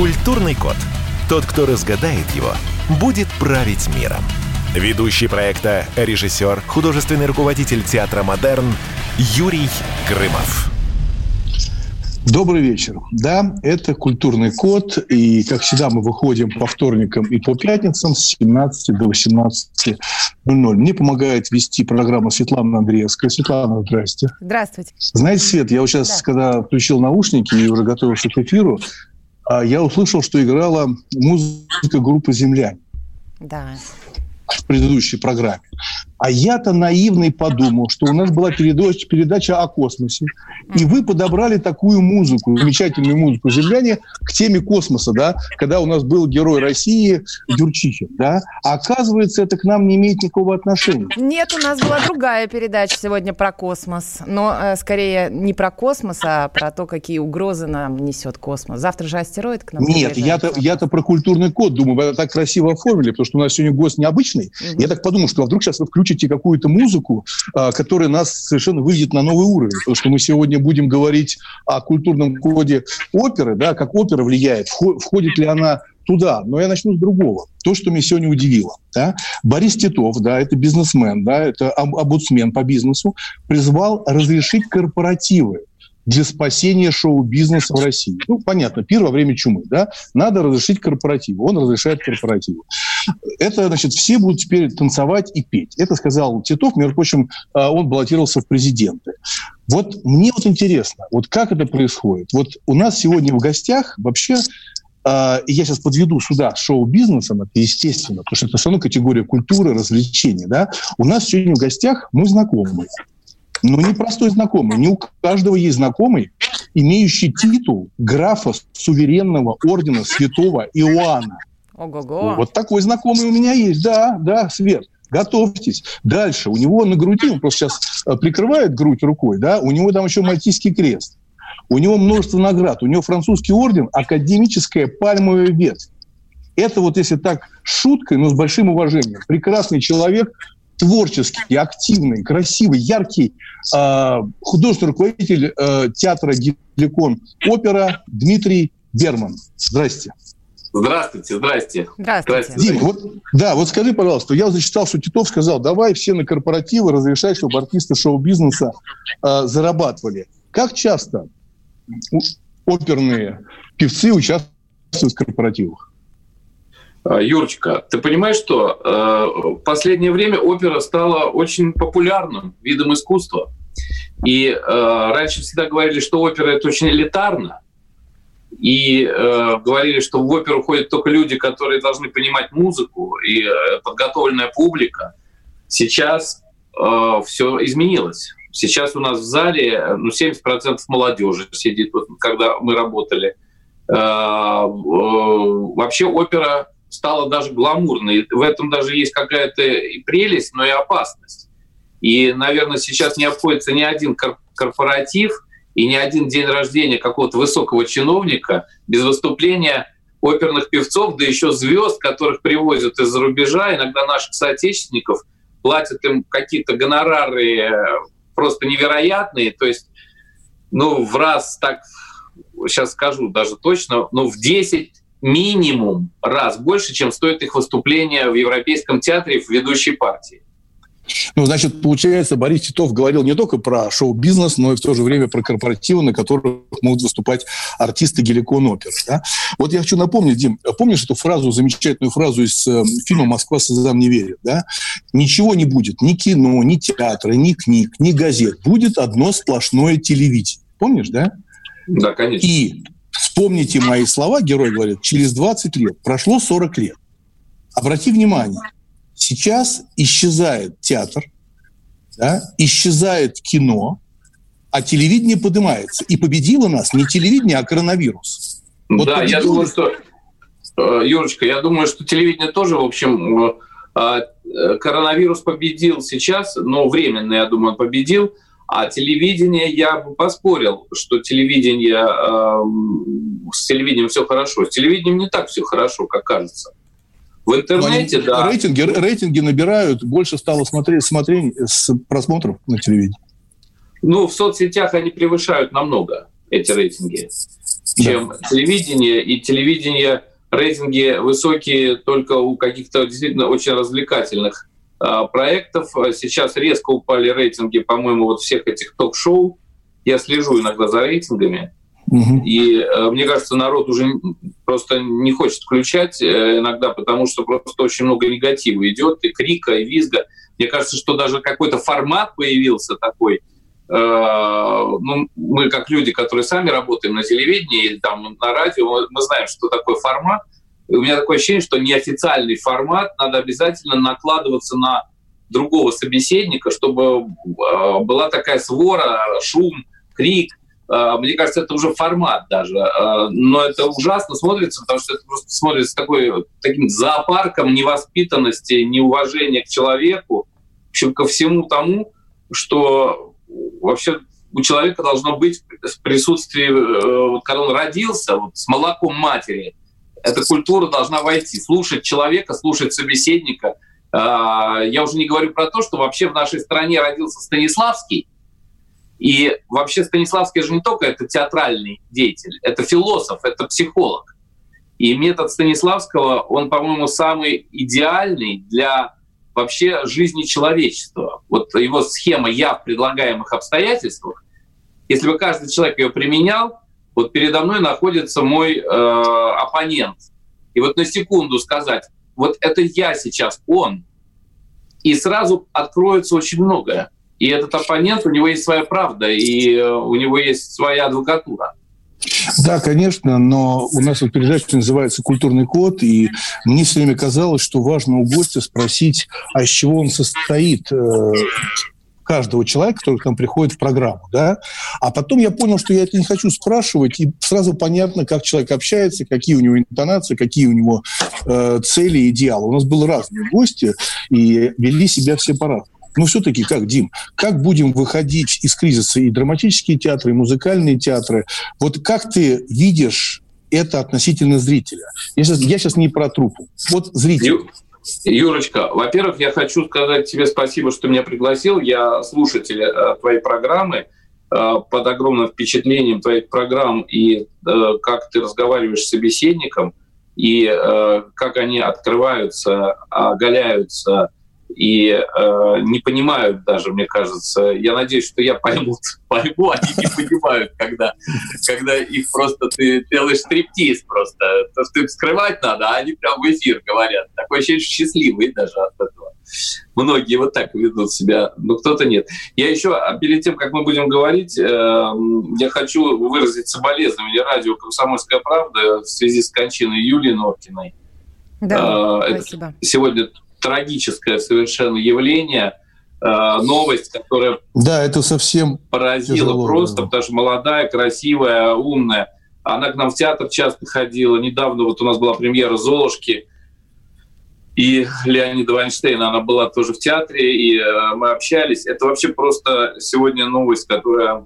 Культурный код. Тот, кто разгадает его, будет править миром. Ведущий проекта, режиссер, художественный руководитель театра «Модерн» Юрий Грымов. Добрый вечер. Да, это «Культурный код», и, как всегда, мы выходим по вторникам и по пятницам с 17 до 18.00. Мне помогает вести программу Светлана Андреевская. Светлана, здрасте. Здравствуйте. Знаете, Свет, я вот сейчас, да. когда включил наушники и уже готовился к эфиру, я услышал, что играла музыка группы «Земля». Да в предыдущей программе. А я-то наивный подумал, что у нас была передача, передача о космосе, и вы подобрали такую музыку, замечательную музыку «Земляне» к теме космоса, да, когда у нас был герой России Юрчихин, да, а оказывается, это к нам не имеет никакого отношения. Нет, у нас была другая передача сегодня про космос, но э, скорее не про космос, а про то, какие угрозы нам несет космос. Завтра же астероид к нам Нет, я-то, я-то про культурный код думаю, вы так красиво оформили, потому что у нас сегодня гость необычный. Угу. Я так подумал, что а вдруг сейчас вы включите включите какую-то музыку, а, которая нас совершенно выведет на новый уровень. Потому что мы сегодня будем говорить о культурном коде оперы, да, как опера влияет, входит ли она туда. Но я начну с другого. То, что меня сегодня удивило. Да? Борис Титов, да, это бизнесмен, да, это обудсмен по бизнесу, призвал разрешить корпоративы для спасения шоу-бизнеса в России. Ну, понятно, пир во время чумы, да, надо разрешить корпоративы. Он разрешает корпоративы. Это, значит, все будут теперь танцевать и петь. Это сказал Титов, между прочим, а, он баллотировался в президенты. Вот мне вот интересно, вот как это происходит? Вот у нас сегодня в гостях вообще и я сейчас подведу сюда шоу-бизнесом, это естественно, потому что это все равно категория культуры, развлечений. Да? У нас сегодня в гостях мой знакомый, но не простой знакомый. Не у каждого есть знакомый, имеющий титул графа суверенного ордена святого Иоанна. Ого-го. Вот такой знакомый у меня есть. Да, да, Свет. Готовьтесь. Дальше. У него на груди, он просто сейчас э, прикрывает грудь рукой, да, у него там еще мальтийский крест. У него множество наград. У него французский орден, академическая пальмовая ветвь. Это вот если так шуткой, но с большим уважением. Прекрасный человек, творческий, активный, красивый, яркий э, художественный руководитель э, театра «Геликон» опера Дмитрий Берман. Здрасте. Здравствуйте, здрасте. Здравствуйте. Дим, вот, да, вот скажи, пожалуйста, я зачитал, что Титов сказал, давай все на корпоративы разрешать, чтобы артисты шоу-бизнеса э, зарабатывали. Как часто оперные певцы участвуют в корпоративах? А, Юрочка, ты понимаешь, что э, в последнее время опера стала очень популярным видом искусства. И э, раньше всегда говорили, что опера это очень элитарно. И э, говорили, что в оперу ходят только люди, которые должны понимать музыку и э, подготовленная публика. Сейчас э, все изменилось. Сейчас у нас в зале ну, 70% молодежи сидит, вот, когда мы работали. Э, э, вообще опера стало даже гламурной. В этом даже есть какая-то и прелесть, но и опасность. И, наверное, сейчас не обходится ни один корпоратив и ни один день рождения какого-то высокого чиновника без выступления оперных певцов, да еще звезд, которых привозят из-за рубежа, иногда наших соотечественников, платят им какие-то гонорары э, просто невероятные. То есть, ну, в раз так, сейчас скажу даже точно, ну, в 10 минимум раз больше, чем стоит их выступление в Европейском театре в ведущей партии. Ну, значит, получается, Борис Титов говорил не только про шоу-бизнес, но и в то же время про корпоративы, на которых могут выступать артисты Геликон Опер. Да? Вот я хочу напомнить, Дим, помнишь эту фразу, замечательную фразу из э, фильма «Москва слезам не верит»? Да? Ничего не будет, ни кино, ни театра, ни книг, ни газет. Будет одно сплошное телевидение. Помнишь, да? Да, конечно. И Вспомните мои слова, герой говорит, через 20 лет, прошло 40 лет. Обрати внимание, сейчас исчезает театр, да, исчезает кино, а телевидение поднимается. И победило нас не телевидение, а коронавирус. Вот да, победил... я думаю, что, э, Юрочка, я думаю, что телевидение тоже, в общем, э, э, коронавирус победил сейчас, но временно, я думаю, он победил. А телевидение, я бы поспорил, что телевидение, э, с телевидением все хорошо. С телевидением не так все хорошо, как кажется. В интернете, они, да. Рейтинги, рейтинги набирают, больше стало смотреть, смотреть с просмотров на телевидении. Ну, в соцсетях они превышают намного. эти рейтинги, чем да. телевидение. И телевидение рейтинги высокие только у каких-то действительно очень развлекательных проектов. Сейчас резко упали рейтинги, по-моему, вот всех этих ток-шоу. Я слежу иногда за рейтингами. Угу. И э, мне кажется, народ уже просто не хочет включать э, иногда, потому что просто очень много негатива идет, и крика, и визга. Мне кажется, что даже какой-то формат появился такой. Э, ну, мы как люди, которые сами работаем на телевидении или там на радио, мы знаем, что такое формат. У меня такое ощущение, что неофициальный формат надо обязательно накладываться на другого собеседника, чтобы э, была такая свора, шум, крик, а, мне кажется, это уже формат даже. А, но это ужасно смотрится, потому что это просто смотрится такой, таким зоопарком невоспитанности, неуважения к человеку, в общем, ко всему тому, что вообще у человека должно быть в присутствии, э, вот, когда он родился, вот, с молоком матери, эта культура должна войти, слушать человека, слушать собеседника. А, я уже не говорю про то, что вообще в нашей стране родился Станиславский, и вообще Станиславский же не только это театральный деятель, это философ, это психолог. И метод Станиславского, он, по-моему, самый идеальный для вообще жизни человечества. Вот его схема «я в предлагаемых обстоятельствах», если бы каждый человек ее применял, вот передо мной находится мой э, оппонент. И вот на секунду сказать, вот это я сейчас, он, и сразу откроется очень многое. И этот оппонент, у него есть своя правда, и э, у него есть своя адвокатура. Да, конечно, но у нас вот передача называется «Культурный код», и мне все время казалось, что важно у гостя спросить, а из чего он состоит, э, каждого человека, который к нам приходит в программу, да, а потом я понял, что я это не хочу спрашивать, и сразу понятно, как человек общается, какие у него интонации, какие у него э, цели, идеалы. У нас были разные гости, и вели себя все по-разному. Но все-таки как, Дим, как будем выходить из кризиса и драматические театры, и музыкальные театры? Вот как ты видишь это относительно зрителя? Я сейчас, я сейчас не про труппу. Вот зритель. Юрочка, во-первых, я хочу сказать тебе спасибо, что меня пригласил. Я слушатель э, твоей программы э, под огромным впечатлением твоих программ и э, как ты разговариваешь с собеседником, и как они открываются, оголяются, и э, не понимают даже, мне кажется. Я надеюсь, что я пойму, пойму они не понимают, когда, когда их просто ты делаешь стриптиз просто. То, что им скрывать надо, а они прям в эфир говорят. Такой ощущение, счастливый даже от этого. Многие вот так ведут себя, но кто-то нет. Я еще, а перед тем, как мы будем говорить, э, я хочу выразить соболезнование радио «Комсомольская правда» в связи с кончиной Юлии Норкиной. Да, э, спасибо. сегодня трагическое совершенно явление, э, новость, которая да, это совсем поразила тяжело, просто, да. потому что молодая, красивая, умная. Она к нам в театр часто ходила. Недавно вот у нас была премьера «Золушки», и Леонида Вайнштейна, она была тоже в театре, и э, мы общались. Это вообще просто сегодня новость, которая,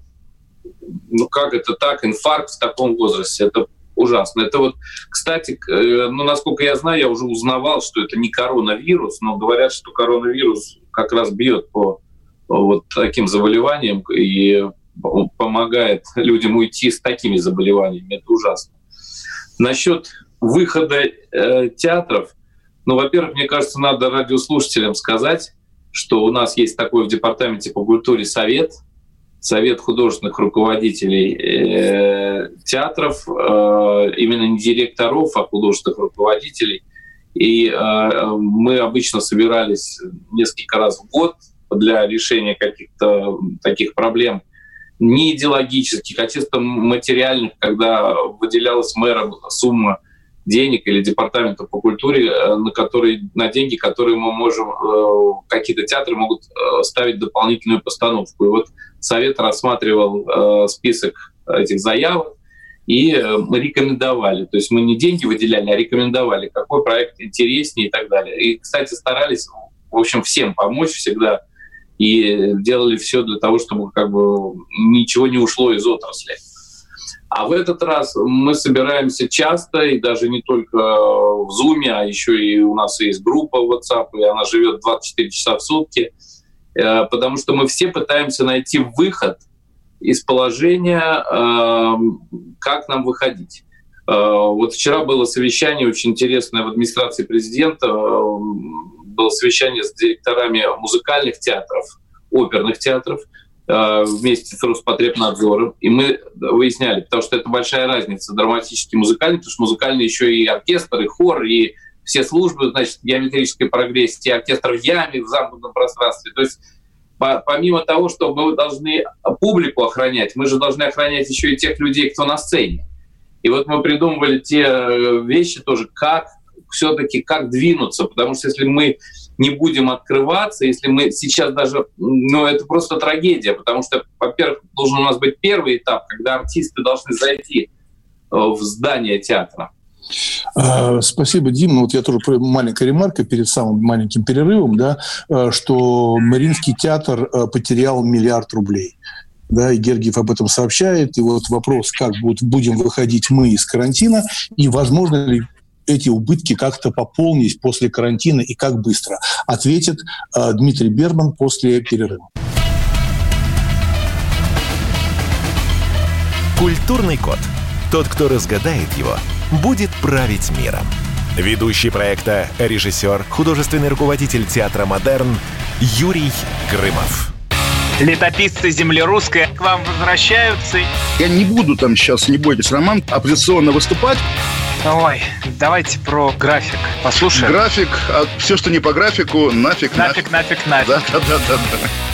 ну как это так, инфаркт в таком возрасте. Это ужасно. Это вот, кстати, э, ну, насколько я знаю, я уже узнавал, что это не коронавирус, но говорят, что коронавирус как раз бьет по вот таким заболеваниям и помогает людям уйти с такими заболеваниями. Это ужасно. Насчет выхода э, театров, ну, во-первых, мне кажется, надо радиослушателям сказать, что у нас есть такой в Департаменте по культуре совет – совет художественных руководителей э, театров, э, именно не директоров, а художественных руководителей. И э, мы обычно собирались несколько раз в год для решения каких-то таких проблем не идеологических, а чисто материальных, когда выделялась мэром сумма денег или департамента по культуре, э, на, которые, на деньги, которые мы можем, э, какие-то театры могут э, ставить дополнительную постановку. И вот Совет рассматривал список этих заявок, и мы рекомендовали. То есть мы не деньги выделяли, а рекомендовали, какой проект интереснее и так далее. И, кстати, старались, в общем, всем помочь всегда и делали все для того, чтобы как бы ничего не ушло из отрасли. А в этот раз мы собираемся часто, и даже не только в Zoom, а еще и у нас есть группа WhatsApp, и она живет 24 часа в сутки, э, потому что мы все пытаемся найти выход из положения, э, как нам выходить. Э, вот вчера было совещание очень интересное в администрации президента, э, было совещание с директорами музыкальных театров, оперных театров вместе с Роспотребнадзором. И мы выясняли, потому что это большая разница, драматический музыкальный, потому что музыкальный еще и оркестр, и хор, и все службы, значит, геометрической прогрессии, оркестр в яме, в замкнутом пространстве. То есть помимо того, что мы должны публику охранять, мы же должны охранять еще и тех людей, кто на сцене. И вот мы придумывали те э, вещи тоже, как все-таки как двинуться, потому что если мы не будем открываться, если мы сейчас даже, ну это просто трагедия, потому что, во-первых, должен у нас быть первый этап, когда артисты должны зайти э, в здание театра. А, спасибо, Дим. Ну, вот я тоже маленькая ремарка перед самым маленьким перерывом, да, э, что Мариинский театр потерял миллиард рублей да, и Гергиев об этом сообщает. И вот вопрос, как будут, будем выходить мы из карантина, и возможно ли эти убытки как-то пополнить после карантина и как быстро, ответит э, Дмитрий Берман после перерыва. Культурный код. Тот, кто разгадает его, будет править миром. Ведущий проекта, режиссер, художественный руководитель театра «Модерн» Юрий Грымов летописцы земли русской к вам возвращаются. Я не буду там сейчас, не бойтесь, Роман, оппозиционно выступать. Ой, давайте про график послушаем. График, а все, что не по графику, нафиг, нафиг. Нафиг, нафиг, нафиг. Да, да, да, да. да.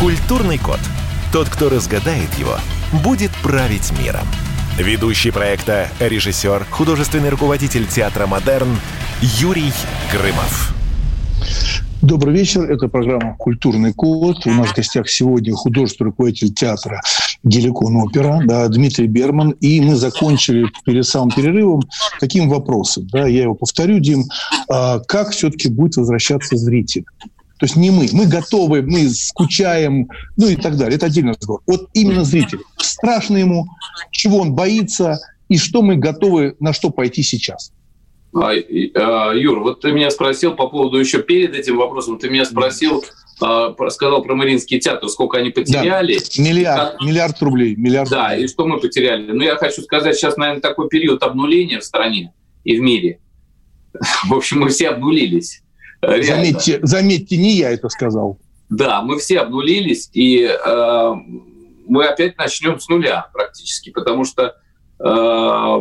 Культурный код. Тот, кто разгадает его, будет править миром. Ведущий проекта, режиссер, художественный руководитель театра «Модерн» Юрий Грымов. Добрый вечер. Это программа «Культурный код». У нас в гостях сегодня художественный руководитель театра «Геликон опера» да, Дмитрий Берман. И мы закончили перед самым перерывом таким вопросом. Да, я его повторю, Дим. А как все-таки будет возвращаться зритель? То есть не мы. Мы готовы, мы скучаем, ну и так далее. Это отдельный разговор. Вот именно зритель. Страшно ему, чего он боится, и что мы готовы, на что пойти сейчас. А, а, Юр, вот ты меня спросил по поводу еще перед этим вопросом, ты меня спросил, а, сказал про Мариинский театр, сколько они потеряли. Да. Миллиард, как... миллиард рублей. Миллиард да, рублей. и что мы потеряли. Ну, я хочу сказать, сейчас, наверное, такой период обнуления в стране и в мире. В общем, мы все обнулились. Заметьте, заметьте, не я это сказал. Да, мы все обнулились, и э, мы опять начнем с нуля практически, потому что э,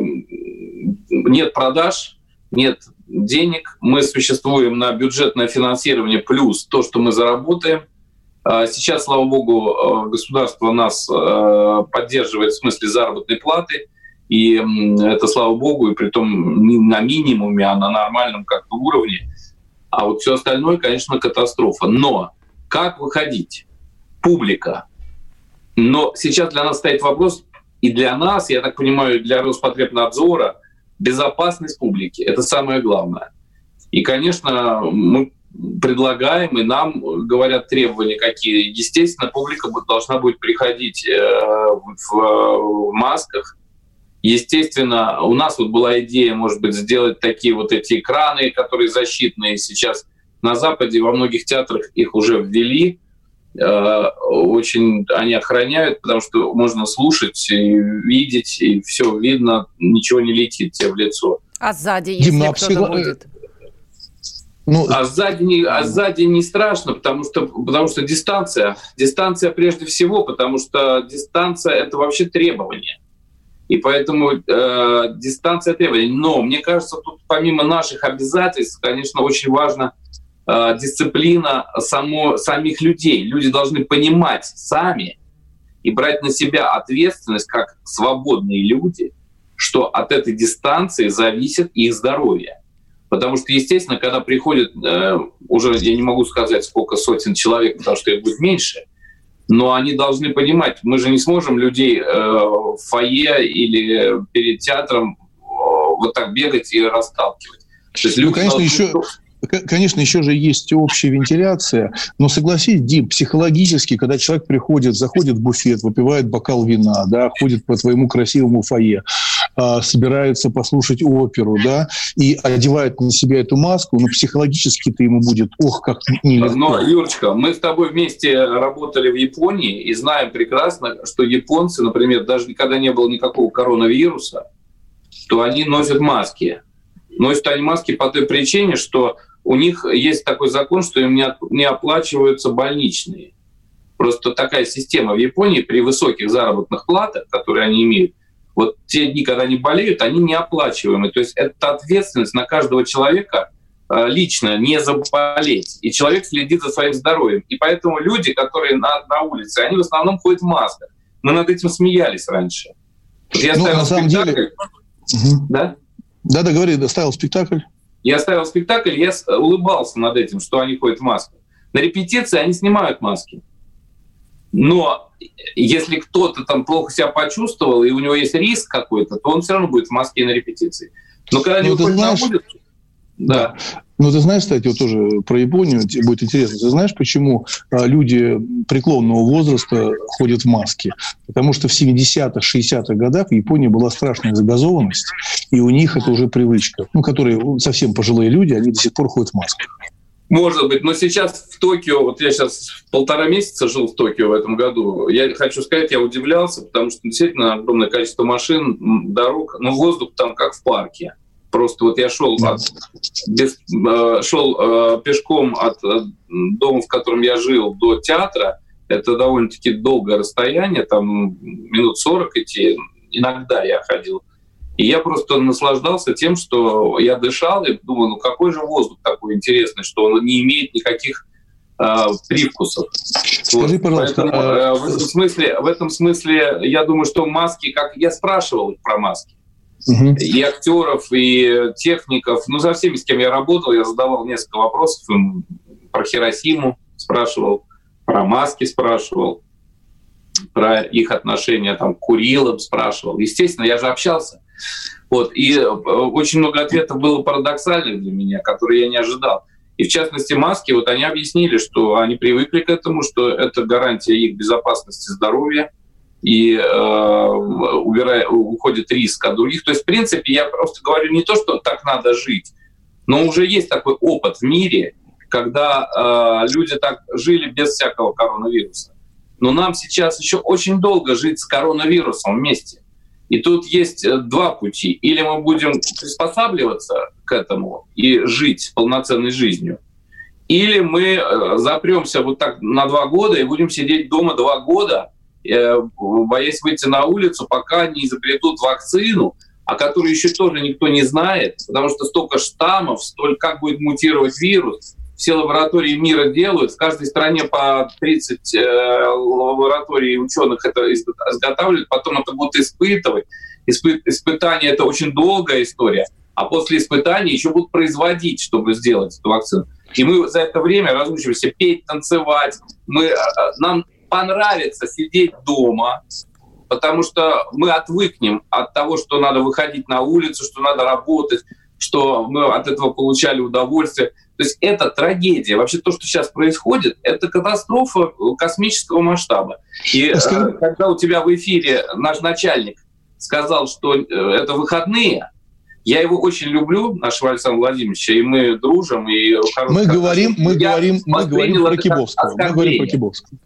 нет продаж, нет денег, мы существуем на бюджетное финансирование плюс то, что мы заработаем. А сейчас, слава богу, э, государство нас э, поддерживает в смысле заработной платы, и это, слава богу, и при том не на минимуме, а на нормальном как-то уровне. А вот все остальное, конечно, катастрофа. Но как выходить? Публика. Но сейчас для нас стоит вопрос, и для нас, я так понимаю, для Роспотребнадзора – безопасность публики. Это самое главное. И, конечно, мы предлагаем, и нам говорят требования какие. Естественно, публика должна будет приходить э, в масках. Естественно, у нас вот была идея, может быть, сделать такие вот эти экраны, которые защитные. Сейчас на Западе во многих театрах их уже ввели. Э, очень они охраняют, потому что можно слушать и видеть, и все видно, ничего не летит тебе в лицо. А сзади, если Дим, кто-то психо... будет? Ну... А, сзади не, а сзади не страшно, потому что, потому что дистанция. Дистанция прежде всего, потому что дистанция – это вообще требование. И поэтому э, дистанция требований. Но мне кажется, тут помимо наших обязательств, конечно, очень важно – э, дисциплина само, самих людей. Люди должны понимать сами и брать на себя ответственность как свободные люди, что от этой дистанции зависит их здоровье. Потому что, естественно, когда приходит, э, уже я не могу сказать, сколько сотен человек, потому что их будет меньше, Но они должны понимать, мы же не сможем людей э, в фойе или перед театром э, вот так бегать и расталкивать. То есть ну, конечно, еще, Конечно, еще же есть общая вентиляция, но согласись, Дим, психологически, когда человек приходит, заходит в буфет, выпивает бокал вина, да, ходит по твоему красивому фойе, э, собирается послушать оперу, да, и одевает на себя эту маску, но психологически-то ему будет, ох, как нелегко. Но, Юрочка, мы с тобой вместе работали в Японии и знаем прекрасно, что японцы, например, даже когда не было никакого коронавируса, то они носят маски. Носят они маски по той причине, что у них есть такой закон, что им не оплачиваются больничные. Просто такая система в Японии при высоких заработных платах, которые они имеют, вот те дни, когда они болеют, они неоплачиваемы. То есть это ответственность на каждого человека э, лично не заболеть. И человек следит за своим здоровьем. И поэтому люди, которые на, на улице, они в основном ходят в масках. Мы над этим смеялись раньше. Вот я ну, на самом спектакль. деле... Да? Да-да, говори, ставил спектакль. Я ставил спектакль, я улыбался над этим, что они ходят в масках. На репетиции они снимают маски. Но если кто-то там плохо себя почувствовал, и у него есть риск какой-то, то он все равно будет в маске и на репетиции. Но когда они ну, выходят знаешь... на улицу, да. Ну, ты знаешь, кстати, вот тоже про Японию будет интересно. Ты знаешь, почему а, люди преклонного возраста ходят в маске? Потому что в 70-х, 60-х годах в Японии была страшная загазованность, и у них это уже привычка. Ну, которые совсем пожилые люди, они до сих пор ходят в масках. Может быть, но сейчас в Токио, вот я сейчас полтора месяца жил в Токио в этом году, я хочу сказать, я удивлялся, потому что действительно огромное количество машин, дорог, но воздух там как в парке. Просто вот я шел, от, без, э, шел э, пешком от э, дома, в котором я жил, до театра. Это довольно-таки долгое расстояние, там минут 40 идти. Иногда я ходил. И я просто наслаждался тем, что я дышал и думал, ну какой же воздух такой интересный, что он не имеет никаких э, привкусов. Скажи, вот. пожалуйста, Поэтому, э, в этом смысле, в этом смысле, я думаю, что маски, как я спрашивал про маски, и актеров, и техников. Ну, за всеми, с кем я работал, я задавал несколько вопросов про Хиросиму спрашивал, про маски спрашивал, про их отношение там, к Курилам спрашивал. Естественно, я же общался. Вот. И э, очень много ответов было парадоксальных для меня, которые я не ожидал. И в частности, маски, вот они объяснили, что они привыкли к этому, что это гарантия их безопасности здоровья, и э, убирая, уходит риск от других. То есть, в принципе, я просто говорю не то, что так надо жить, но уже есть такой опыт в мире, когда э, люди так жили без всякого коронавируса. Но нам сейчас еще очень долго жить с коронавирусом вместе. И тут есть э, два пути. Или мы будем приспосабливаться к этому и жить полноценной жизнью, или мы э, запремся вот так на два года и будем сидеть дома два года, боясь выйти на улицу, пока не изобретут вакцину, о которой еще тоже никто не знает, потому что столько штаммов, столько как будет мутировать вирус. Все лаборатории мира делают, в каждой стране по 30 э, лабораторий ученых это изготавливают, потом это будут испытывать. Испы испытания — это очень долгая история, а после испытаний еще будут производить, чтобы сделать эту вакцину. И мы за это время разучиваемся петь, танцевать. Мы, э, нам понравится сидеть дома, потому что мы отвыкнем от того, что надо выходить на улицу, что надо работать, что мы от этого получали удовольствие. То есть это трагедия. Вообще то, что сейчас происходит, это катастрофа космического масштаба. И э, когда у тебя в эфире наш начальник сказал, что э, это выходные, я его очень люблю, нашего Александра Владимировича, и мы дружим. И мы говорим, мы говорим, мы говорим про Кибовского. Мы говорим про Кибовского.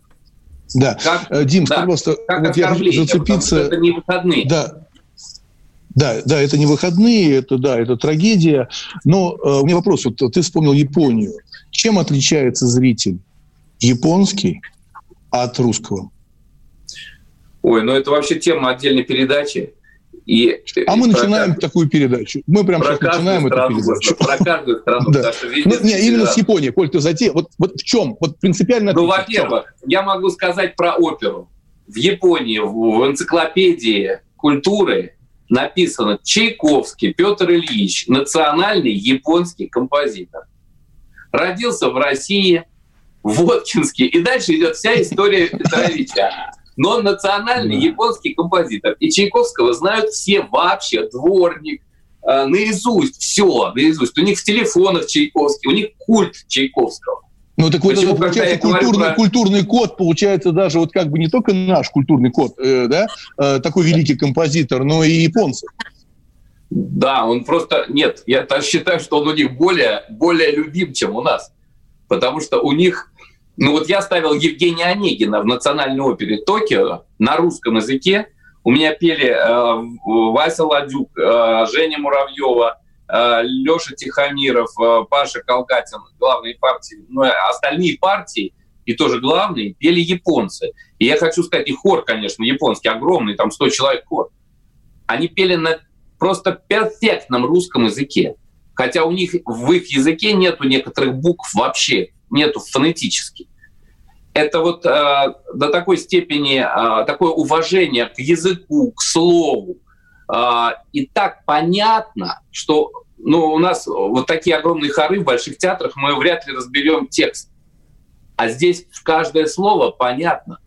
Да. Как, э, Дим, да, просто как вот я хочу зацепиться... Это не выходные. Да, да, да, это не выходные, это да, это трагедия. Но э, у меня вопрос: вот ты вспомнил Японию. Чем отличается зритель японский от русского? Ой, ну это вообще тема отдельной передачи. И, а мы начинаем каждую, такую передачу. Мы прямо сейчас начинаем эту передачу. Про каждую страну. да. ну, не, именно с Японией, Коль, ты затея. Вот, вот в чем? Вот принципиально Ну, во-первых, я могу сказать про оперу. В Японии, в, в энциклопедии культуры написано Чайковский Петр Ильич, национальный японский композитор. Родился в России, Воткинский. И дальше идет вся история Петровича. Но он национальный японский композитор. И Чайковского знают все вообще. Дворник, э, наизусть, все, наизусть. У них в телефонах Чайковский, у них культ Чайковского. Ну так вот Почему, это получается культурный, про... культурный код, получается даже вот как бы не только наш культурный код, э, да, э, такой великий композитор, но и японцы. Да, он просто... Нет, я считаю, что он у них более, более любим, чем у нас. Потому что у них... Ну вот я ставил Евгения Онегина в Национальной опере Токио на русском языке. У меня пели э, Вася Ладюк, э, Женя Муравьева, э, Леша Тихомиров, э, Паша Колгатин, главные партии. Ну, остальные партии, и тоже главные, пели японцы. И я хочу сказать, и хор, конечно, японский, огромный, там 100 человек хор. Они пели на просто перфектном русском языке. Хотя у них в их языке нету некоторых букв вообще, нету фонетически. Это вот э, до такой степени э, такое уважение к языку, к слову. Э, и так понятно, что ну, у нас вот такие огромные хоры в больших театрах, мы вряд ли разберем текст. А здесь каждое слово понятно.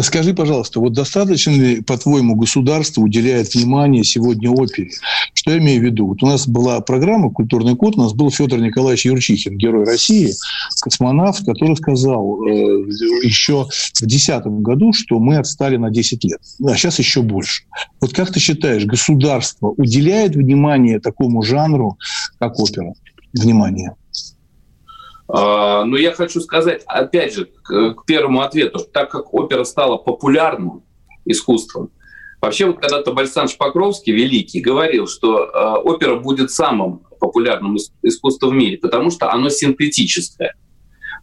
Скажи, пожалуйста, вот достаточно ли, по-твоему, государство уделяет внимание сегодня опере? Что я имею в виду? Вот у нас была программа «Культурный код», у нас был Федор Николаевич Юрчихин, герой России, космонавт, который сказал э, еще в 2010 году, что мы отстали на 10 лет, а сейчас еще больше. Вот как ты считаешь, государство уделяет внимание такому жанру, как опера? Внимание. А, но я хочу сказать, опять же, к, первому ответу, так как опера стала популярным искусством, вообще вот когда-то Бальсан Покровский, великий, говорил, что э, опера будет самым популярным искусством в мире, потому что оно синтетическое.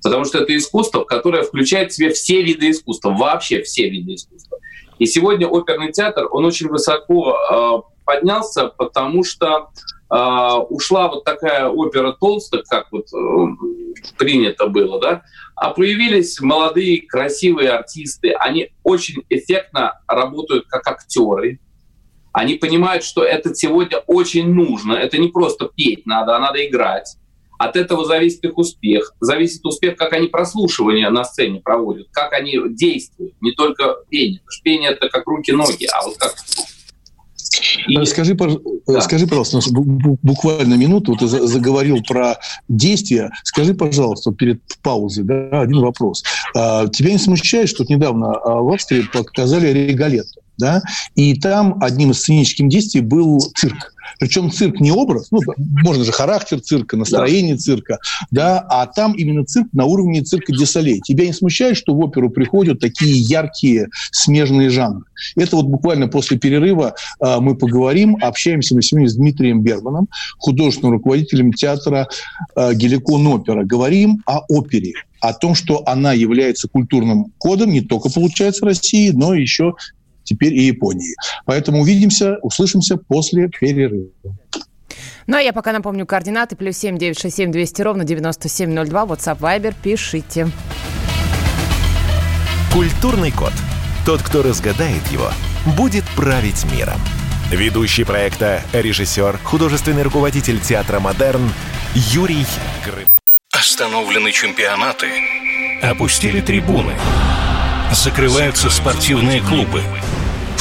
Потому что это искусство, которое включает в себя все виды искусства, вообще все виды искусства. И сегодня оперный театр, он очень высоко э, поднялся, потому что ушла вот такая опера толстых, как вот э, принято было, да, а появились молодые красивые артисты, они очень эффектно работают как актеры, они понимают, что это сегодня очень нужно, это не просто петь надо, а надо играть. От этого зависит их успех. Зависит успех, как они прослушивание на сцене проводят, как они действуют, не только пение. Потому что пение — это как руки-ноги, а вот как и... Скажи, да. скажи, пожалуйста, буквально минуту, ты заговорил про действия. Скажи, пожалуйста, перед паузой, да, один вопрос. А, тебя не смущает, что недавно а, в Австрии показали регалетто, да, и там одним из сценических действий был цирк. Причем цирк не образ, ну, можно же характер цирка, настроение да. цирка, да, а там именно цирк на уровне цирка Десолей. Тебя не смущает, что в оперу приходят такие яркие смежные жанры? Это вот буквально после перерыва э, мы поговорим, общаемся мы сегодня с Дмитрием Берманом, художественным руководителем театра э, Геликон Опера. Говорим о опере, о том, что она является культурным кодом не только, получается, России, но еще теперь и Японии. Поэтому увидимся, услышимся после перерыва. Ну, а я пока напомню координаты. Плюс семь девять шесть семь двести ровно девяносто семь ноль два. WhatsApp Viber. Пишите. Культурный код. Тот, кто разгадает его, будет править миром. Ведущий проекта, режиссер, художественный руководитель театра «Модерн» Юрий Грымов. Остановлены чемпионаты. Опустили трибуны. Закрываются спортивные клубы.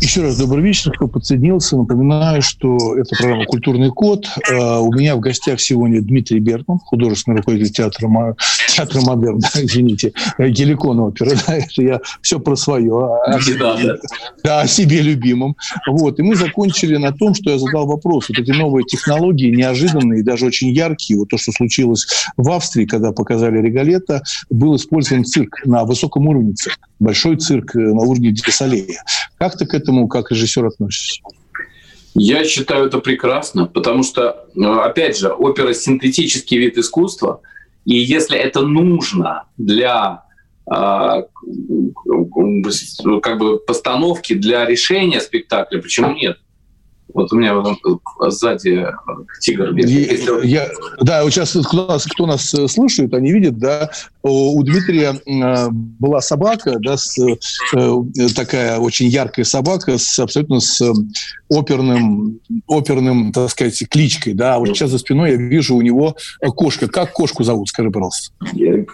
Еще раз добрый вечер, кто подсоединился. Напоминаю, что это программа «Культурный код». А, у меня в гостях сегодня Дмитрий Бертман, художественный руководитель театра, театра «Модерн», извините, Геликон опера. Да, это я все про свое. О, да, да. да, о себе любимом. Вот. И мы закончили на том, что я задал вопрос. Вот эти новые технологии, неожиданные, даже очень яркие. Вот то, что случилось в Австрии, когда показали Регалета, был использован цирк на высоком уровне цирк. Большой цирк э, на уровне Десалея. Как ты к этому, как режиссер, относишься? Я считаю это прекрасно, потому что, э, опять же, опера — синтетический вид искусства, и если это нужно для а, как бы постановки, для решения спектакля, почему нет? Вот у меня сзади тигр бегает. Я, да, вот сейчас кто нас, кто нас э, слушает, они видят, да, у Дмитрия э, была собака, да, с, э, такая очень яркая собака с абсолютно с оперным, оперным, так сказать, кличкой, да. Вот сейчас за спиной я вижу у него кошка. Как кошку зовут, скажи, пожалуйста.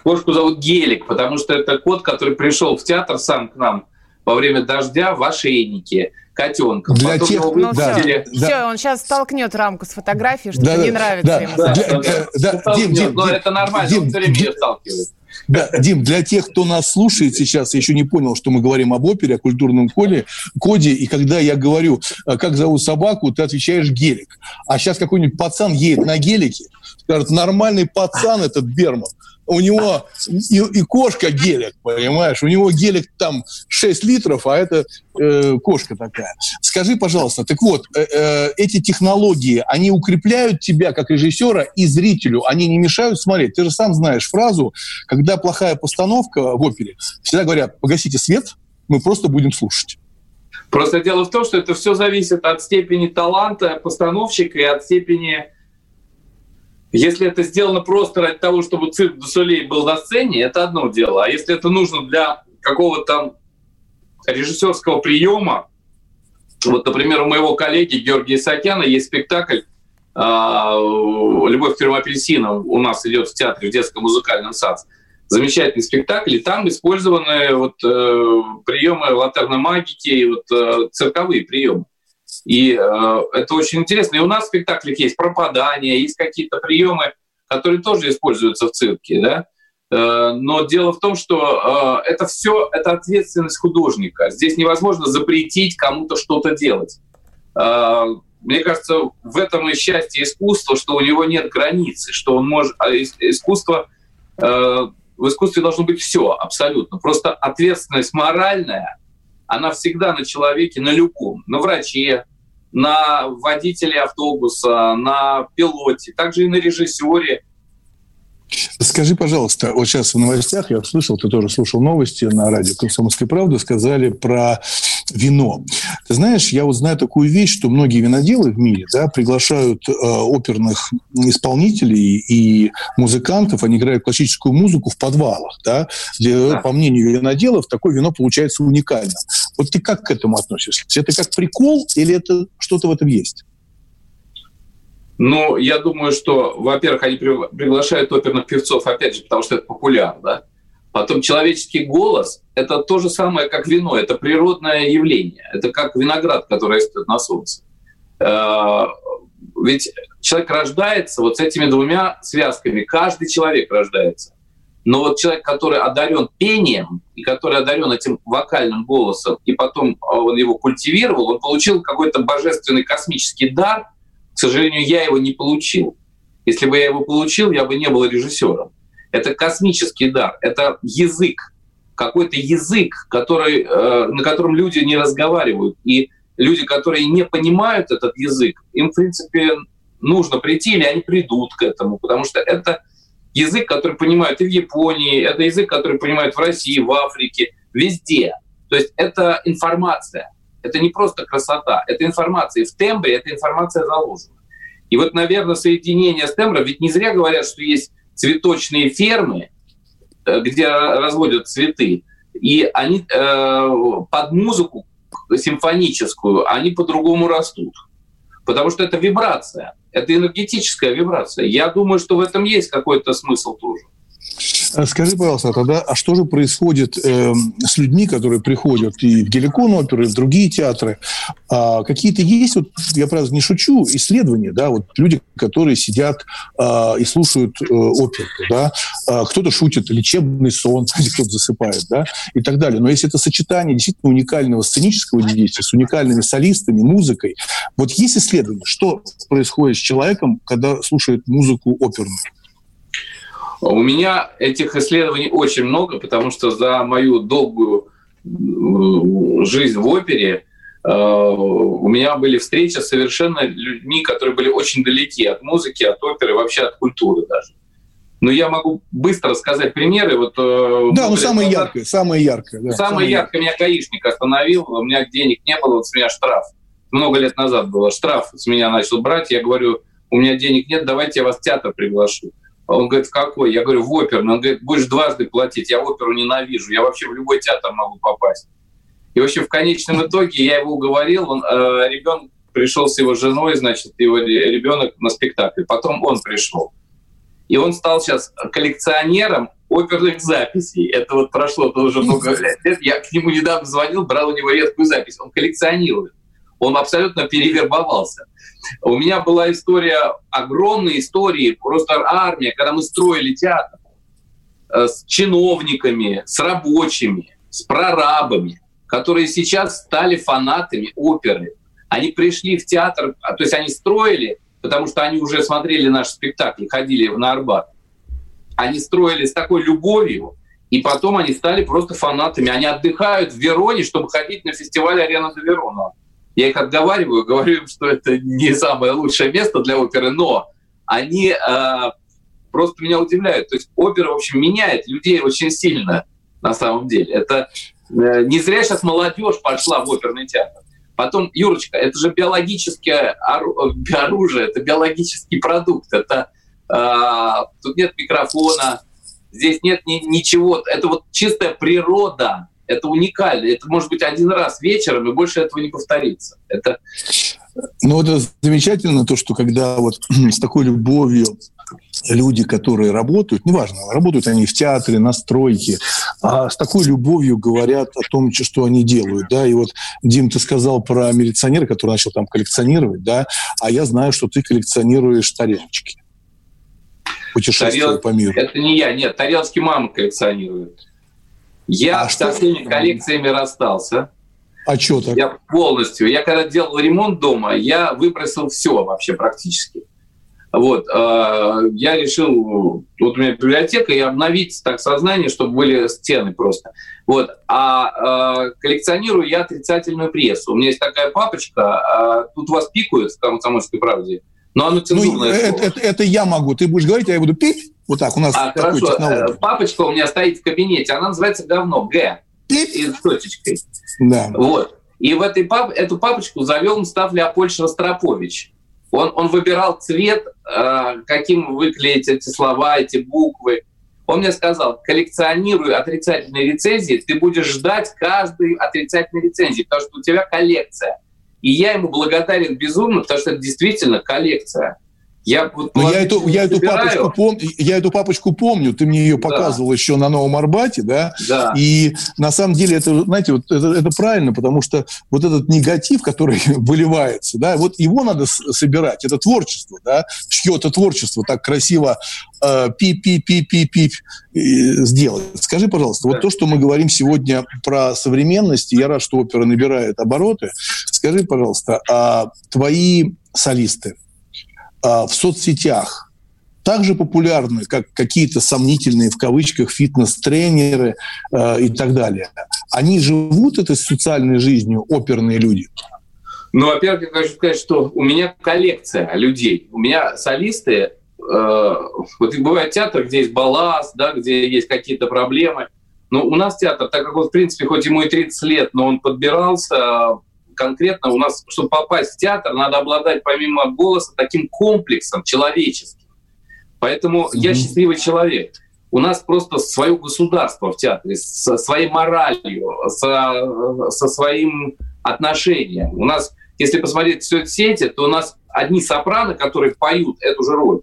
Кошку зовут Гелик, потому что это кот, который пришел в театр сам к нам во время дождя в ошейнике котенка. Для Потом тех, его ну, да, все, да. все, он сейчас столкнет рамку с фотографией, что да, не да, нравится да, ему. Да, да, да, да, да, Дим, Дим, но Дим, это нормально, Дим, он все время Дим, сталкивает. Да, Дим, для тех, кто нас слушает сейчас, еще не понял, что мы говорим об опере, о культурном коде, коде, и когда я говорю, э, как зовут собаку, ты отвечаешь гелик. А сейчас какой-нибудь пацан едет на гелике, скажет, нормальный пацан этот Берман у него и, и кошка гелик, понимаешь? У него гелик там 6 литров, а это э, кошка такая. Скажи, пожалуйста, так вот, э, э, эти технологии, они укрепляют тебя как режиссера и зрителю, они не мешают смотреть? Ты же сам знаешь фразу, когда плохая постановка в опере, всегда говорят, погасите свет, мы просто будем слушать. Просто дело в том, что это все зависит от степени таланта постановщика и от степени если это сделано просто ради того, чтобы цирк Дусолей был на сцене, это одно дело. А если это нужно для какого-то режиссерского приема, вот, например, у моего коллеги Георгия Сатяна есть спектакль а, «Любовь к трем апельсинам» у нас идет в театре в детском музыкальном САЦ. Замечательный спектакль, и там использованы вот, э, приемы латерной магики вот, э, цирковые приемы. И э, это очень интересно. И у нас в спектаклях есть пропадание, есть какие-то приемы, которые тоже используются в цирке, да. Э, но дело в том, что э, это все это ответственность художника. Здесь невозможно запретить кому-то что-то делать. Э, мне кажется, в этом и счастье искусства, что у него нет границы, что он может а искусство э, в искусстве должно быть все абсолютно. Просто ответственность моральная, она всегда на человеке, на любом, на враче, на водителе автобуса, на пилоте, также и на режиссере. Скажи, пожалуйста, вот сейчас в новостях, я слышал, ты тоже слушал новости на радио «Комсомольская правда», сказали про вино. Ты знаешь, я вот знаю такую вещь, что многие виноделы в мире да, приглашают э, оперных исполнителей и музыкантов, они играют классическую музыку в подвалах. Да? Где, да. По мнению виноделов, такое вино получается уникальным. Вот ты как к этому относишься? Это как прикол или это что-то в этом есть? Ну, я думаю, что, во-первых, они приглашают оперных певцов, опять же, потому что это популярно? Потом человеческий голос – это то же самое, как вино, это природное явление. Это как виноград, который растет на солнце. Э, ведь человек рождается вот с этими двумя связками. Каждый человек рождается. Но вот человек, который одарен пением, и который одарен этим вокальным голосом, и потом он его культивировал, он получил какой-то божественный космический дар. К сожалению, я его не получил. Если бы я его получил, я бы не был режиссером. Это космический дар, это язык, какой-то язык, который, э, на котором люди не разговаривают. И люди, которые не понимают этот язык, им, в принципе, нужно прийти, или они придут к этому, потому что это язык, который понимают и в Японии, это язык, который понимают в России, в Африке, везде. То есть это информация. Это не просто красота, это информация. И в тембре эта информация заложена. И вот, наверное, соединение с тембром, ведь не зря говорят, что есть цветочные фермы, э, где разводят цветы, и они э, под музыку симфоническую, они по-другому растут. Потому что это вибрация, это энергетическая вибрация. Я думаю, что в этом есть какой-то смысл тоже. А скажи, пожалуйста, тогда, а что же происходит э, с людьми, которые приходят и в Геликон оперы, и в другие театры? А, какие-то есть, вот я правда не шучу, исследования, да, вот люди, которые сидят а, и слушают э, оперу, да, а, кто-то шутит, лечебный сон, кто-то засыпает, да, и так далее. Но если это сочетание действительно уникального сценического действия с уникальными солистами, музыкой, вот есть исследования, что происходит с человеком, когда слушает музыку оперную? У меня этих исследований очень много, потому что за мою долгую жизнь в опере э, у меня были встречи с совершенно людьми, которые были очень далеки от музыки, от оперы, вообще от культуры даже. Но я могу быстро сказать примеры. Вот, э, да, ну самое назад, яркое, самое яркое. Да, самое, самое яркое меня гаишник остановил, у меня денег не было, вот с меня штраф. Много лет назад было штраф, с меня начал брать, я говорю, у меня денег нет, давайте я вас в театр приглашу. Он говорит, в какой? Я говорю, в оперный. Он говорит, будешь дважды платить, я оперу ненавижу, я вообще в любой театр могу попасть. И вообще в конечном итоге я его уговорил, он, э, ребенок пришел с его женой, значит, его ребенок на спектакль. Потом он пришел. И он стал сейчас коллекционером оперных записей. Это вот прошло тоже много лет. Я к нему недавно звонил, брал у него редкую запись. Он коллекционирует. Он абсолютно перевербовался. У меня была история, огромные истории, просто армия, когда мы строили театр э, с чиновниками, с рабочими, с прорабами, которые сейчас стали фанатами оперы. Они пришли в театр, а, то есть они строили, потому что они уже смотрели наш спектакль, ходили на Арбат. Они строили с такой любовью, и потом они стали просто фанатами. Они отдыхают в Вероне, чтобы ходить на фестиваль «Арена до Верона». Я их отговариваю, говорю им, что это не самое лучшее место для оперы, но они э, просто меня удивляют. То есть опера, в общем, меняет людей очень сильно на самом деле. Это э, не зря сейчас молодежь пошла в оперный театр. Потом, Юрочка, это же биологическое оружие, это биологический продукт, это э, тут нет микрофона, здесь нет ни, ничего, это вот чистая природа, это уникально. Это может быть один раз вечером, и больше этого не повторится. Это... Ну, это замечательно, то, что когда вот с такой любовью люди, которые работают, неважно, работают они в театре, на стройке, а с такой любовью говорят о том, что они делают, да, и вот, Дим, ты сказал про милиционера, который начал там коллекционировать, да, а я знаю, что ты коллекционируешь тарелочки, путешествуя Тарел... по миру. Это не я, нет, тарелочки мама коллекционирует. Я а со всеми коллекциями расстался. А что так? Я полностью. Я когда делал ремонт дома, я выбросил все вообще практически. Вот, э, я решил, вот у меня библиотека, и обновить так сознание, чтобы были стены просто. Вот, а э, коллекционирую я отрицательную прессу. У меня есть такая папочка, э, тут вас пикают в «Комсомольской правде», но оно цензурное ну, это, это, это я могу. Ты будешь говорить, а я буду пить? Вот так, у нас а, такой хорошо. Технология. Папочка у меня стоит в кабинете, она называется говно, Г. И с точечкой. Да. Вот. И в этой пап... эту папочку завел Мстав Леопольд Ростропович. Он, он выбирал цвет, э, каким выклеить эти слова, эти буквы. Он мне сказал, коллекционируй отрицательные рецензии, ты будешь ждать каждой отрицательной рецензии, потому что у тебя коллекция. И я ему благодарен безумно, потому что это действительно коллекция. Я, вот, я, эту, я, эту папочку пом... я эту папочку помню, ты мне ее показывал да. еще на Новом Арбате, да? да. И на самом деле это, знаете, вот это, это правильно, потому что вот этот негатив, который выливается, да, вот его надо собирать, это творчество, да, чье-то творчество так красиво э, пип-пип-пип-пип сделать. Скажи, пожалуйста, да. вот то, что мы говорим сегодня про современность, я рад, что опера набирает обороты. Скажи, пожалуйста, а твои солисты, в соцсетях так же популярны, как какие-то сомнительные в кавычках фитнес-тренеры э, и так далее. Они живут этой социальной жизнью, оперные люди? Ну, во-первых, я хочу сказать, что у меня коллекция людей. У меня солисты, э, вот бывает театр, где есть балласт, да, где есть какие-то проблемы. Но у нас театр, так как он, в принципе, хоть ему и 30 лет, но он подбирался конкретно у нас, чтобы попасть в театр, надо обладать помимо голоса таким комплексом человеческим. Поэтому mm-hmm. я счастливый человек. У нас просто свое государство в театре, со своей моралью, со, со своим отношением. У нас, если посмотреть в соцсети, то у нас одни сопрано, которые поют эту же роль.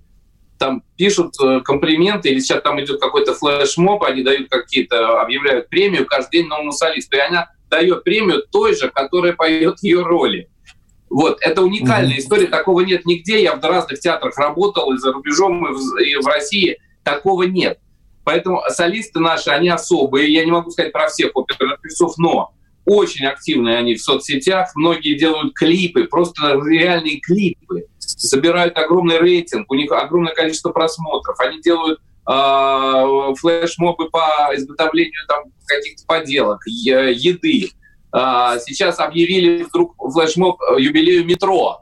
там пишут э, комплименты, или сейчас там идет какой-то флешмоб, они дают какие-то, объявляют премию каждый день новому солисту, и она дает премию той же, которая поет ее роли. Вот, это уникальная mm-hmm. история, такого нет нигде. Я в разных театрах работал и за рубежом, и в, и в России. Такого нет. Поэтому солисты наши, они особые. Я не могу сказать про всех оперных певцов, но очень активные они в соцсетях. Многие делают клипы, просто реальные клипы. Собирают огромный рейтинг, у них огромное количество просмотров. Они делают флешмобы по изготовлению там каких-то поделок, еды. Э, сейчас объявили вдруг флешмоб э, юбилею метро,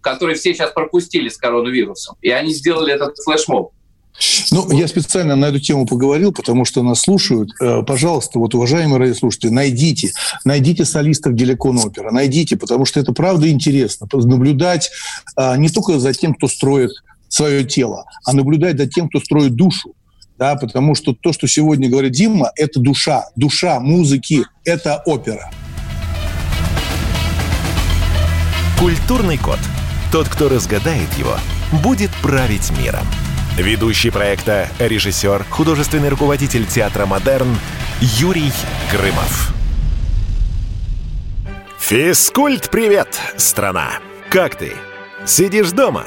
который все сейчас пропустили с коронавирусом. И они сделали этот флешмоб. Ну, я специально на эту тему поговорил, потому что нас слушают. Э, пожалуйста, вот, уважаемые радиослушатели, найдите, найдите солистов Геликон опера, найдите, потому что это правда интересно. Наблюдать а, не только за тем, кто строит свое тело, а наблюдать за тем, кто строит душу. Да, потому что то, что сегодня говорит Дима, это душа. Душа музыки – это опера. Культурный код. Тот, кто разгадает его, будет править миром. Ведущий проекта, режиссер, художественный руководитель театра «Модерн» Юрий Грымов. Физкульт-привет, страна! Как ты? Сидишь дома?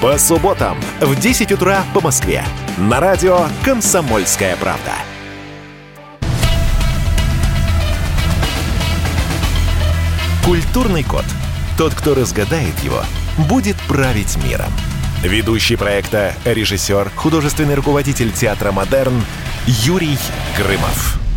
По субботам в 10 утра по Москве. На радио «Комсомольская правда». Культурный код. Тот, кто разгадает его, будет править миром. Ведущий проекта, режиссер, художественный руководитель театра «Модерн» Юрий Грымов.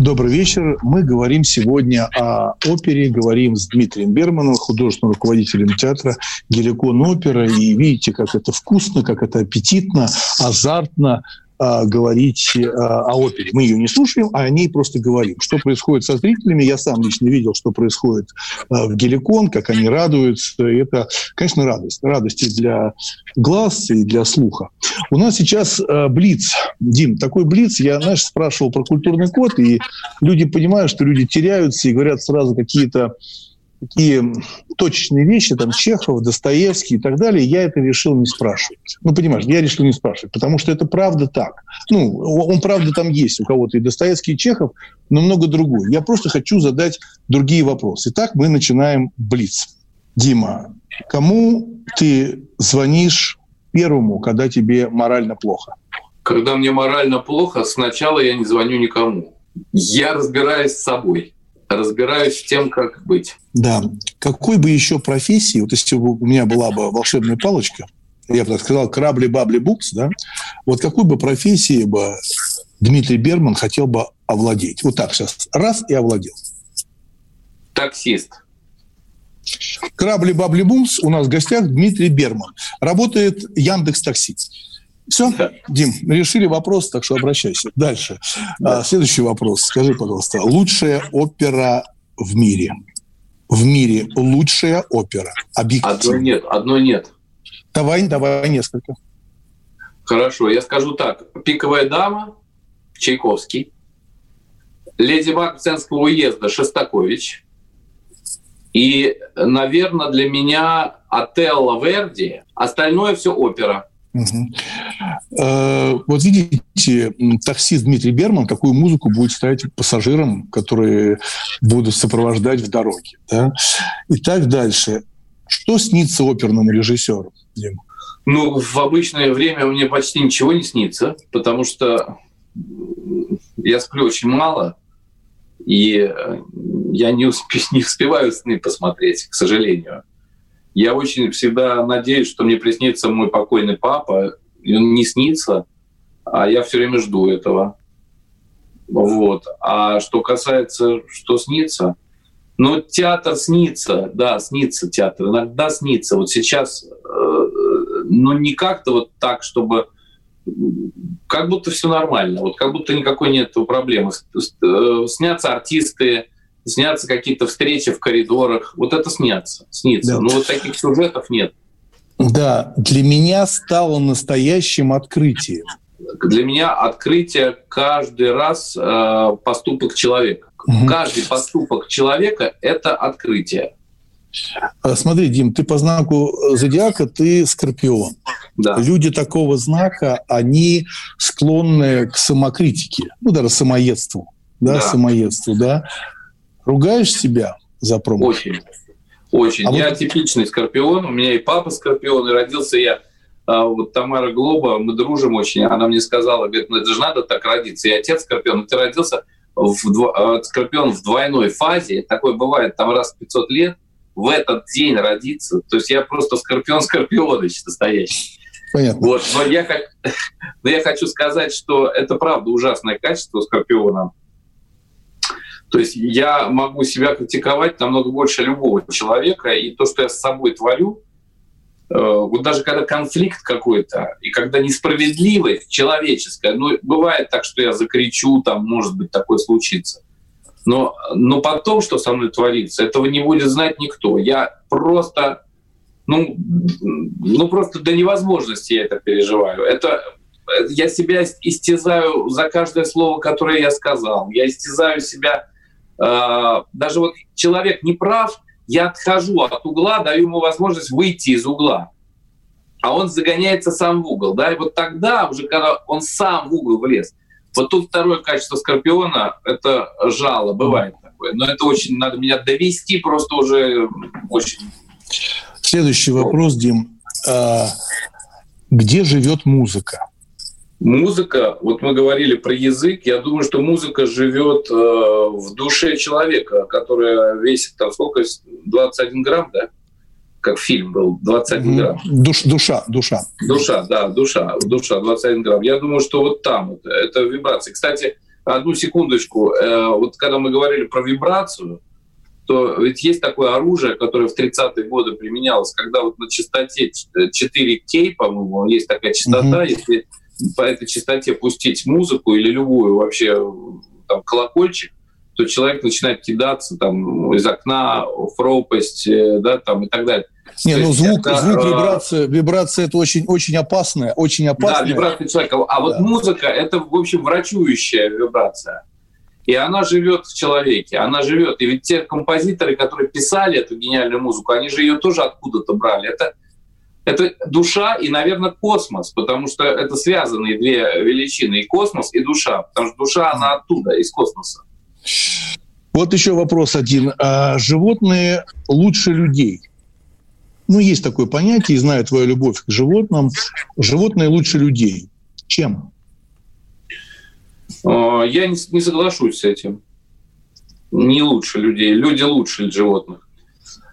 Добрый вечер. Мы говорим сегодня о опере, говорим с Дмитрием Берманом, художественным руководителем театра «Геликон опера». И видите, как это вкусно, как это аппетитно, азартно, а, говорить а, о опере. Мы ее не слушаем, а о ней просто говорим. Что происходит со зрителями, я сам лично видел, что происходит а, в Геликон, как они радуются. И это, конечно, радость. Радость и для глаз, и для слуха. У нас сейчас блиц. Дим, такой блиц. Я, знаешь, спрашивал про культурный код, и люди понимают, что люди теряются и говорят сразу какие-то такие точечные вещи, там, Чехов, Достоевский и так далее, я это решил не спрашивать. Ну, понимаешь, я решил не спрашивать, потому что это правда так. Ну, он правда там есть у кого-то и Достоевский, и Чехов, но много другое. Я просто хочу задать другие вопросы. Итак, мы начинаем Блиц. Дима, кому ты звонишь первому, когда тебе морально плохо? Когда мне морально плохо, сначала я не звоню никому. Я разбираюсь с собой разбираюсь с тем, как быть. Да. Какой бы еще профессии, вот если бы у меня была бы волшебная палочка, я бы так сказал, крабли, бабли, букс, да, вот какой бы профессии бы Дмитрий Берман хотел бы овладеть? Вот так сейчас. Раз и овладел. Таксист. Крабли, бабли, бумс. У нас в гостях Дмитрий Берман. Работает Яндекс Такси. Все, да. Дим, решили вопрос, так что обращайся. Дальше. Да. А, следующий вопрос. Скажи, пожалуйста, лучшая опера в мире? В мире лучшая опера? Объективно. Одной нет, одной нет. Давай, давай несколько. Хорошо, я скажу так. «Пиковая дама» Чайковский. «Леди Баг Ценского уезда» Шостакович. И, наверное, для меня «Отелло Верди». Остальное все опера – Угу. Вот видите, таксист Дмитрий Берман какую музыку будет ставить пассажирам, которые будут сопровождать в дороге. Да? И так дальше. Что снится оперному режиссеру, Дима? Ну, в обычное время мне почти ничего не снится, потому что я сплю очень мало, и э, я не, успе- не успеваю сны посмотреть, к сожалению. Я очень всегда надеюсь, что мне приснится мой покойный папа, и он не снится, а я все время жду этого. Вот. А что касается, что снится, ну, театр снится, да, снится театр, иногда снится. Вот сейчас, э, ну, не как-то вот так, чтобы как будто все нормально, вот как будто никакой нет проблемы. Э, снятся артисты, снятся какие-то встречи в коридорах. Вот это снятся, снится. Да. Но вот таких сюжетов нет. Да, для меня стало настоящим открытием. Для меня открытие каждый раз э, поступок человека. Угу. Каждый поступок человека – это открытие. А, смотри, Дим, ты по знаку зодиака, ты скорпион. Да. Люди такого знака, они склонны к самокритике, ну, даже самоедству. Да, да. самоедству, да. Ругаешь себя за промах? Очень. Очень. А я вот... типичный скорпион. У меня и папа скорпион, и родился я а вот Тамара Глоба, мы дружим очень, она мне сказала, говорит, ну это же надо так родиться. И отец скорпион, ты родился в, дво... скорпион в двойной фазе, такое бывает там раз в 500 лет, в этот день родиться. То есть я просто скорпион скорпионыч настоящий. Понятно. Вот, но я, как, но я хочу сказать, что это правда ужасное качество скорпиона. То есть я могу себя критиковать намного больше любого человека, и то, что я с собой творю, э, вот даже когда конфликт какой-то, и когда несправедливость человеческая, ну, бывает так, что я закричу, там, может быть, такое случится. Но, но потом, что со мной творится, этого не будет знать никто. Я просто, ну, ну просто до невозможности я это переживаю. Это я себя истязаю за каждое слово, которое я сказал. Я истязаю себя даже вот человек не прав, я отхожу от угла, даю ему возможность выйти из угла. А он загоняется сам в угол. Да? И вот тогда, уже когда он сам в угол влез, вот тут второе качество Скорпиона — это жало, бывает такое. Но это очень, надо меня довести просто уже очень... Следующий вопрос, Дим. А, где живет музыка? Музыка, вот мы говорили про язык, я думаю, что музыка живет э, в душе человека, которая весит там сколько, 21 грамм, да? Как фильм был, 21 грамм. Душ, душа, душа. Душа, да, душа, душа, 21 грамм. Я думаю, что вот там это, это вибрация. Кстати, одну секундочку, э, вот когда мы говорили про вибрацию, то ведь есть такое оружие, которое в 30-е годы применялось, когда вот на частоте 4К, по-моему, есть такая частота, mm-hmm. если по этой частоте пустить музыку или любую вообще там, колокольчик, то человек начинает кидаться там из окна в пропасть, э, да, там и так далее. Не, ну звук, это, звук, вибрация, вибрация это очень, очень опасная, очень опасная. Да, вибрация человека. А да. вот музыка это, в общем, врачующая вибрация. И она живет в человеке, она живет. И ведь те композиторы, которые писали эту гениальную музыку, они же ее тоже откуда-то брали. Это это душа и, наверное, космос, потому что это связанные две величины, и космос, и душа, потому что душа, она оттуда, из космоса. Вот еще вопрос один. А животные лучше людей? Ну, есть такое понятие, и знаю твою любовь к животным. Животные лучше людей. Чем? А, я не, соглашусь с этим. Не лучше людей. Люди лучше животных.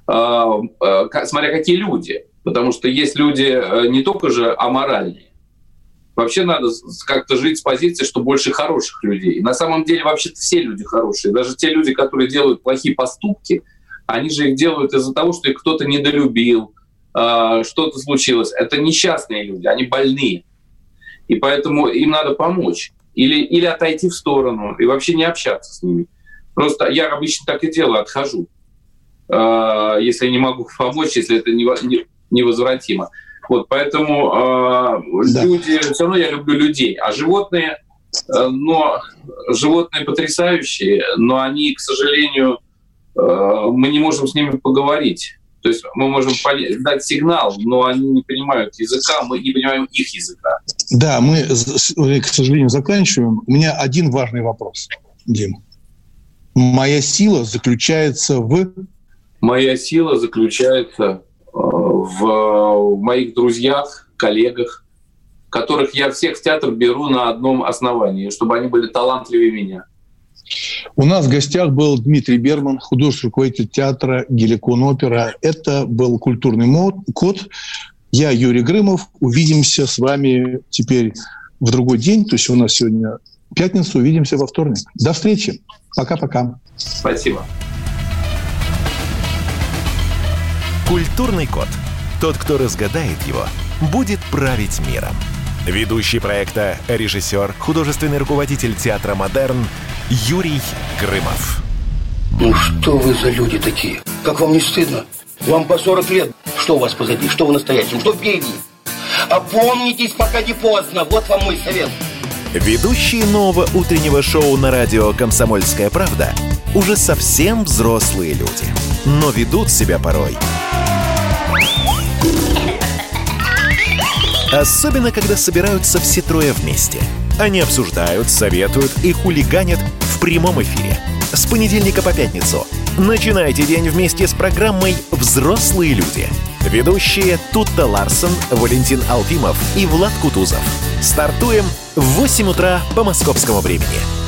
А, а, смотря какие люди. Потому что есть люди э, не только же аморальные. Вообще надо как-то жить с позиции, что больше хороших людей. На самом деле вообще-то все люди хорошие. Даже те люди, которые делают плохие поступки, они же их делают из-за того, что их кто-то недолюбил, а, что-то случилось. Это несчастные люди, они больные. И поэтому им надо помочь. Или, или отойти в сторону и вообще не общаться с ними. Просто я обычно так и делаю, отхожу. А, если не могу помочь, если это не, невозвратимо. Вот, поэтому э, да. люди, все равно я люблю людей, а животные, э, но животные потрясающие, но они, к сожалению, э, мы не можем с ними поговорить. То есть мы можем дать сигнал, но они не понимают языка, мы не понимаем их языка. Да, мы, к сожалению, заканчиваем. У меня один важный вопрос, Дим. Моя сила заключается в... Моя сила заключается в моих друзьях, коллегах, которых я всех в театр беру на одном основании, чтобы они были талантливее меня. У нас в гостях был Дмитрий Берман, художественный руководитель театра «Геликон опера». Это был «Культурный мод, код». Я Юрий Грымов. Увидимся с вами теперь в другой день. То есть у нас сегодня пятница. Увидимся во вторник. До встречи. Пока-пока. Спасибо. Культурный код. Тот, кто разгадает его, будет править миром. Ведущий проекта, режиссер, художественный руководитель театра «Модерн» Юрий Грымов. Ну что вы за люди такие? Как вам не стыдно? Вам по 40 лет. Что у вас позади? Что вы настоящем? Что впереди? Опомнитесь, пока не поздно. Вот вам мой совет. Ведущие нового утреннего шоу на радио «Комсомольская правда» уже совсем взрослые люди, но ведут себя порой. Особенно, когда собираются все трое вместе. Они обсуждают, советуют и хулиганят в прямом эфире. С понедельника по пятницу. Начинайте день вместе с программой «Взрослые люди». Ведущие Тутта Ларсон, Валентин Алфимов и Влад Кутузов. Стартуем в 8 утра по московскому времени.